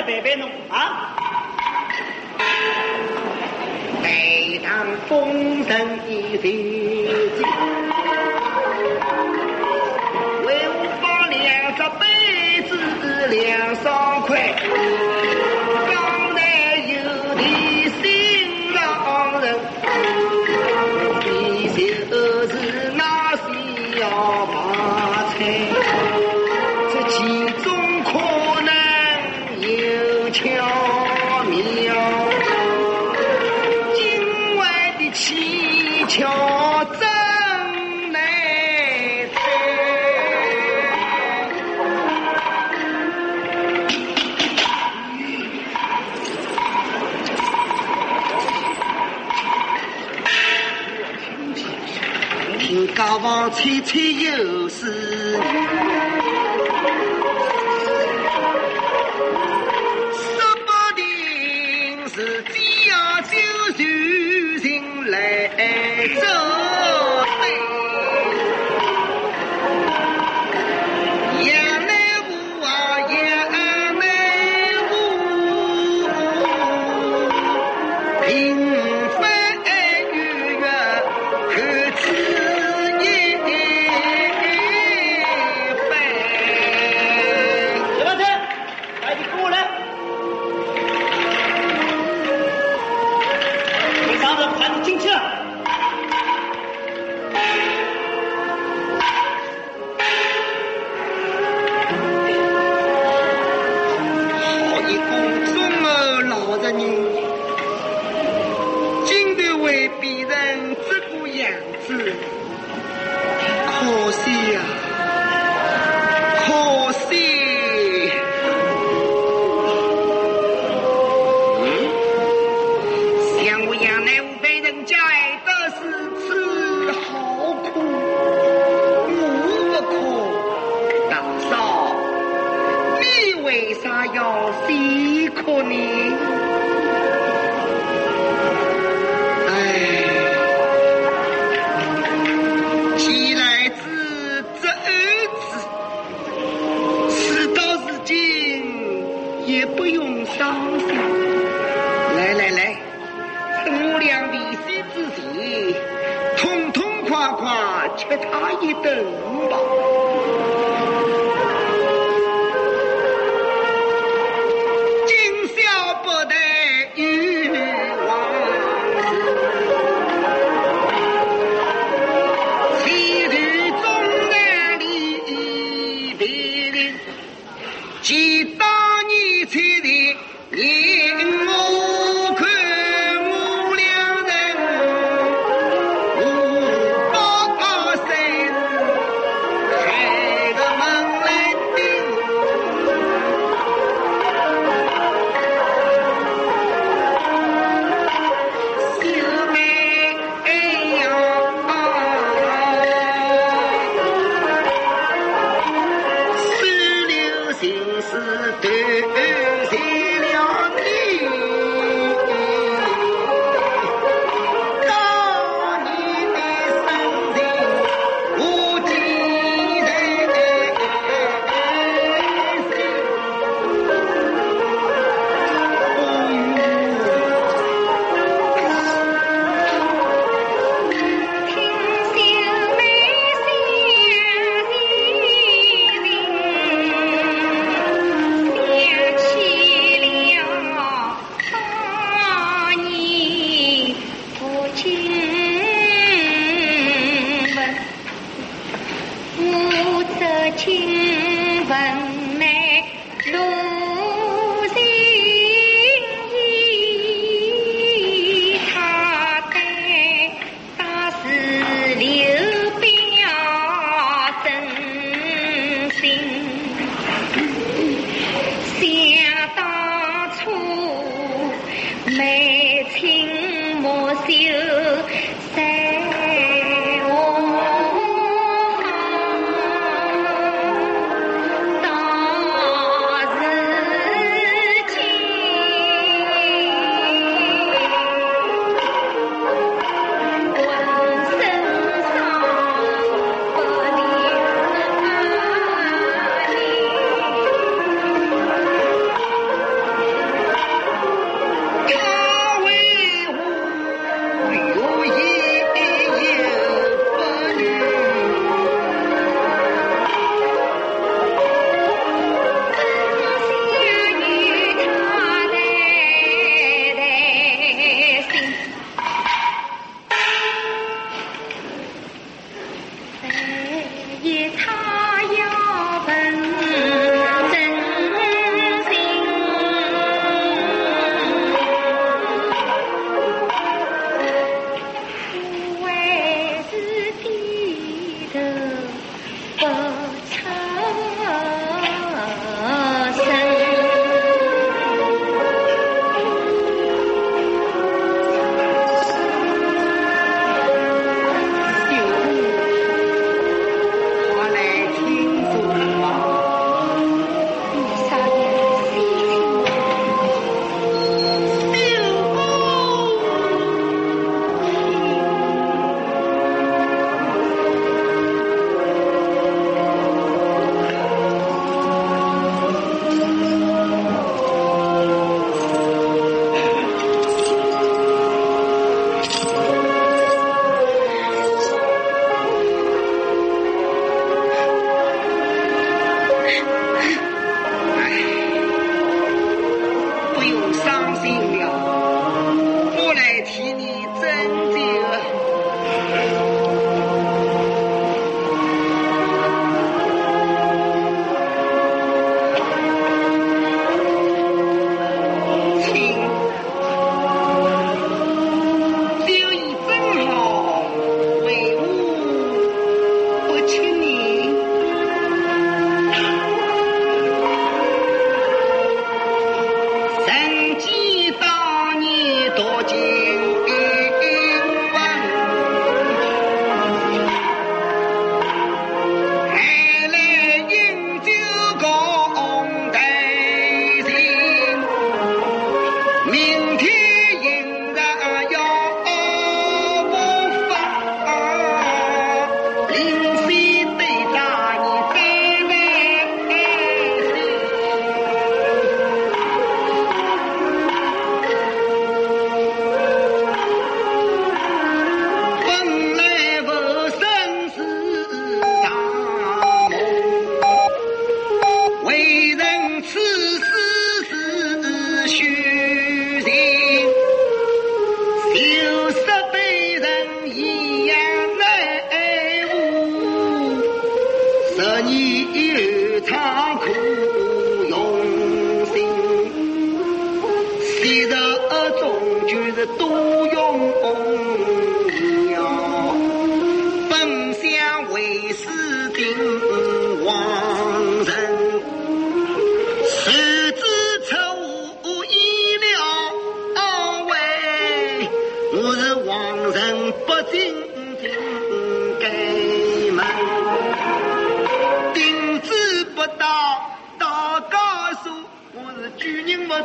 拜拜边啊！每当风声一起起，为我放两只杯子，两双筷。八方七又是。你 Chạy. して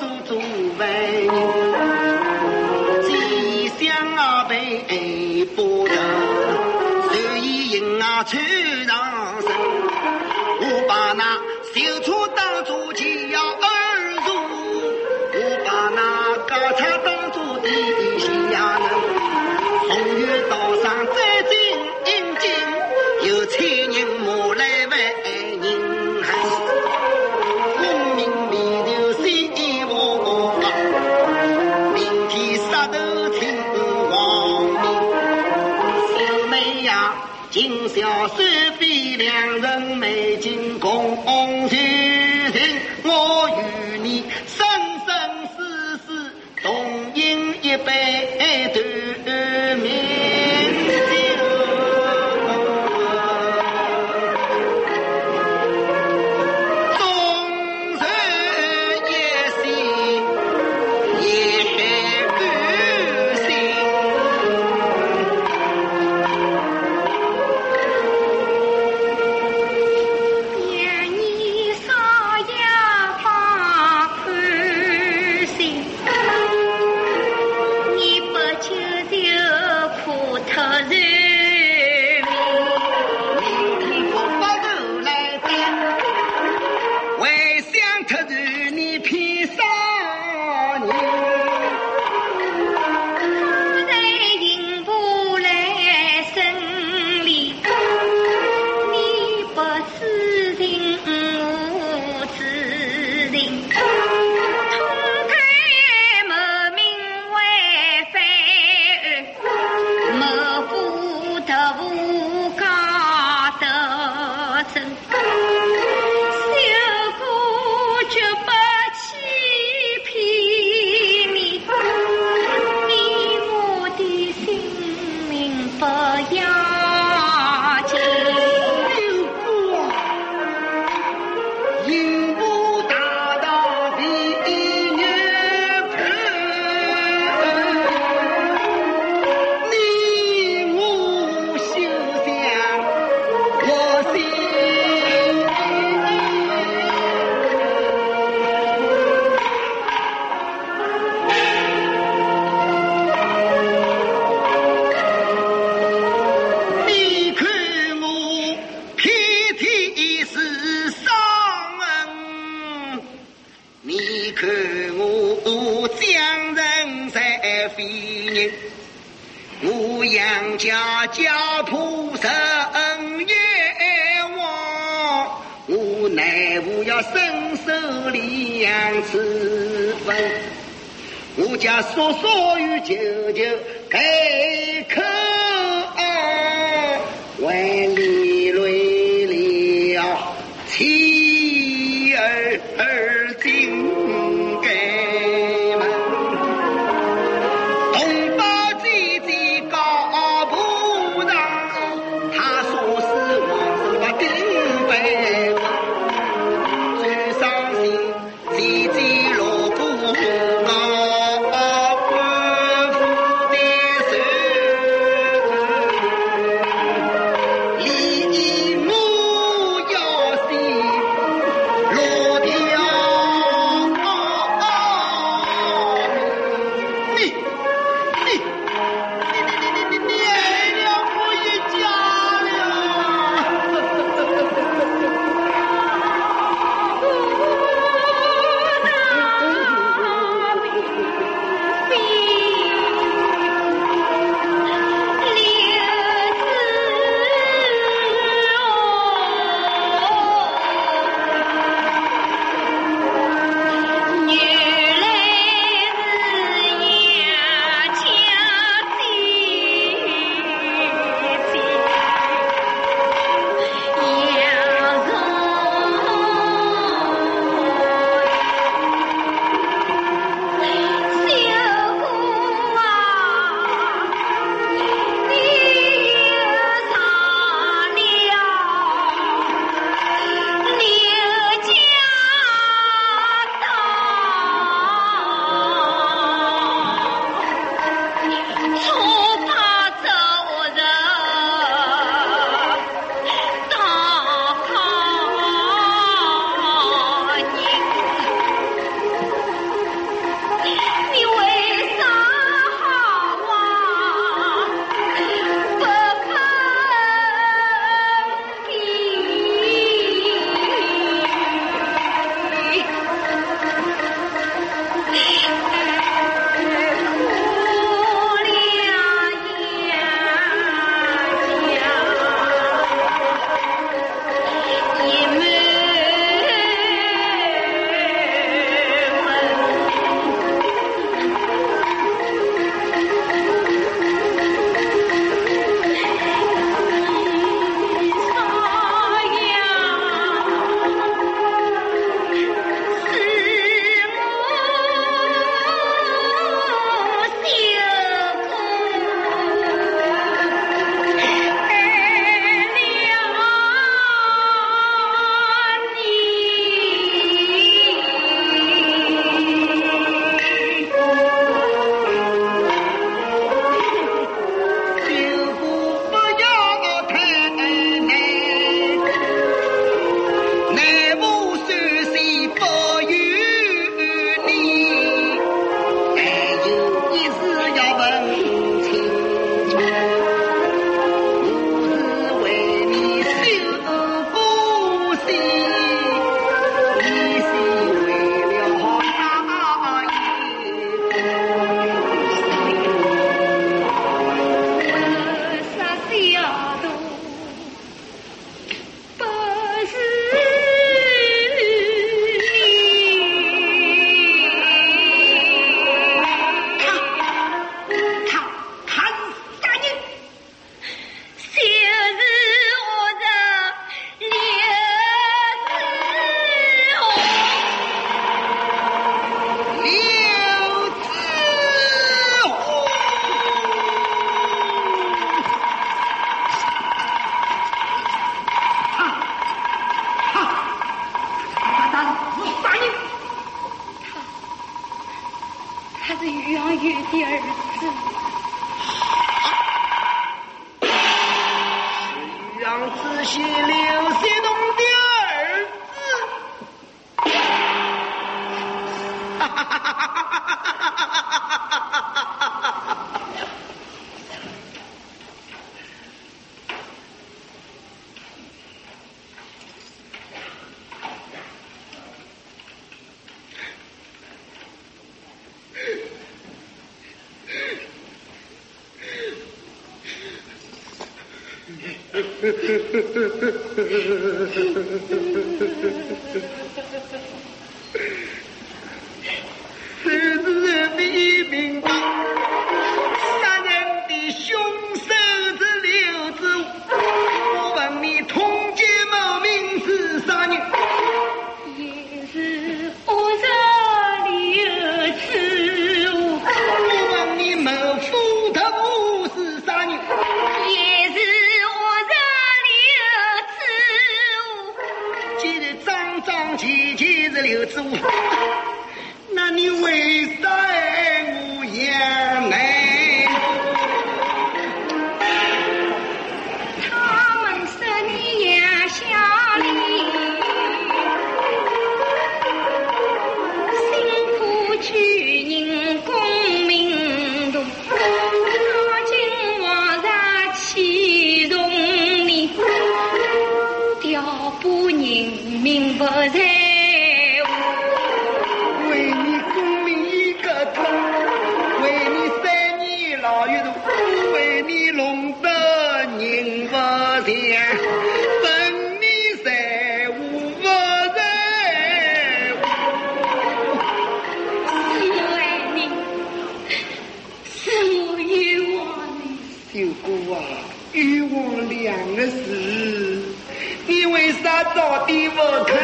祖做饭，鸡香啊，被包头，随意迎啊去。家叔叔与舅舅开口啊，为你累了妻儿尽。是些刘你为啥到底不肯？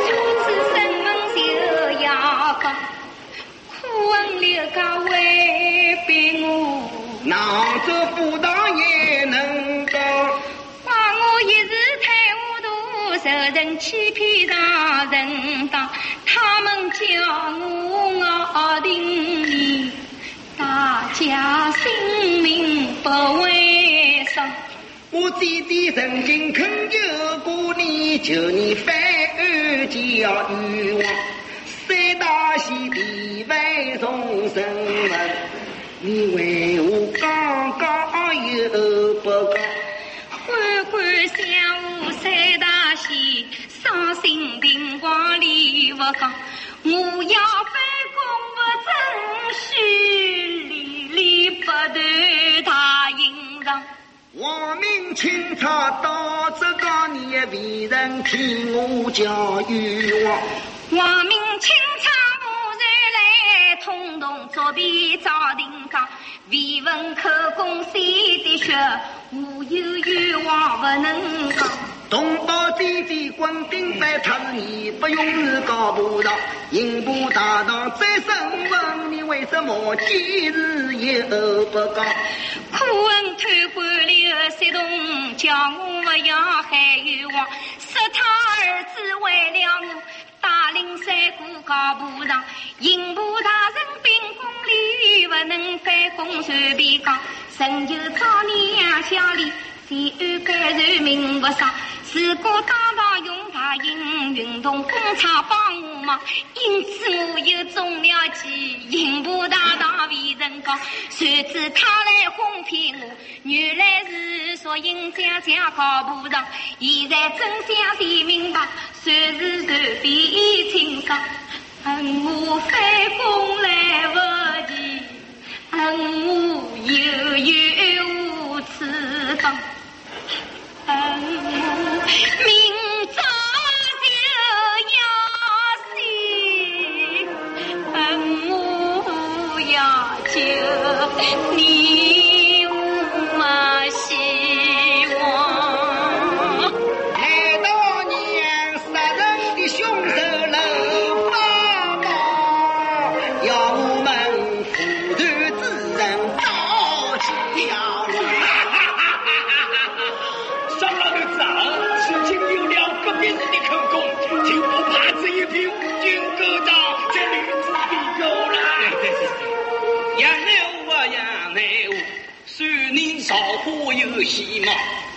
初次审问就要讲，苦问刘家为逼我，囊做妇当也能当，怪我一时太糊涂，受人欺骗上人当，他们叫我熬定你，大家心不为伤。我姐姐曾经恳求过你，求你翻案叫冤枉。三大喜地位重身份，你为我刚刚又不讲？官官相护三大喜，伤心病狂理不讲。明清朝到这个你也为人替我叫冤枉。王明清朝木然来，通通作弊赵廷刚。为闻口供谁的血，我有冤枉不能讲。同胞姐姐滚顶他是你不用是高步道，刑部大堂再审问你为什么今日又不讲？可问贪官刘三东，叫我不要害冤枉，杀他儿子为了我。大领三股高步上，刑部大人秉公理，不能反攻随便讲。陈就找你杨小丽，谁安该人民不杀？如果当堂用大营运动工厂帮我忙，因此我又中了计，刑部大堂为人高，谁知他来哄骗我，原来是说应江江高步上，现在真相才明白，谁是随便清爽，恨我反攻来不及，恨我有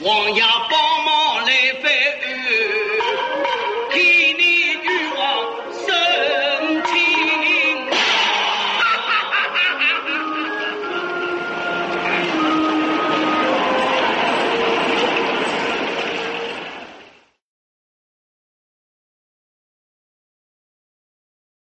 王爷帮忙来翻案。